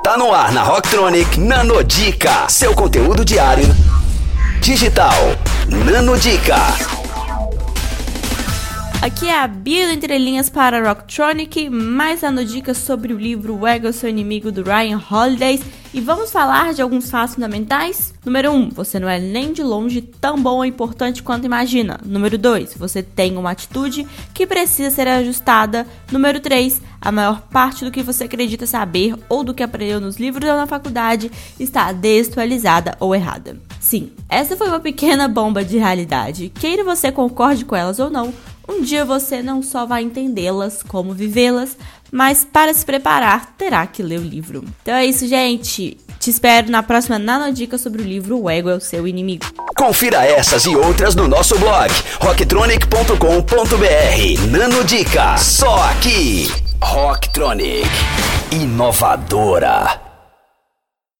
Tá no ar na Rocktronic Nanodica, seu conteúdo diário digital. Nanodica. Aqui é a Bia do Entre Linhas para Rocktronic, mais nanodicas sobre o livro O Ego, Seu Inimigo, do Ryan Holiday. E vamos falar de alguns fatos fundamentais? Número 1, um, você não é nem de longe tão bom ou importante quanto imagina. Número 2, você tem uma atitude que precisa ser ajustada. Número 3, a maior parte do que você acredita saber ou do que aprendeu nos livros ou na faculdade está desatualizada ou errada. Sim, essa foi uma pequena bomba de realidade. Queira você concorde com elas ou não, um dia você não só vai entendê-las, como vivê-las, mas para se preparar terá que ler o livro. Então é isso, gente. Te espero na próxima Nanodica sobre o livro O Ego é o Seu Inimigo. Confira essas e outras no nosso blog rocktronic.com.br. Nanodica, só aqui. Rocktronic, inovadora.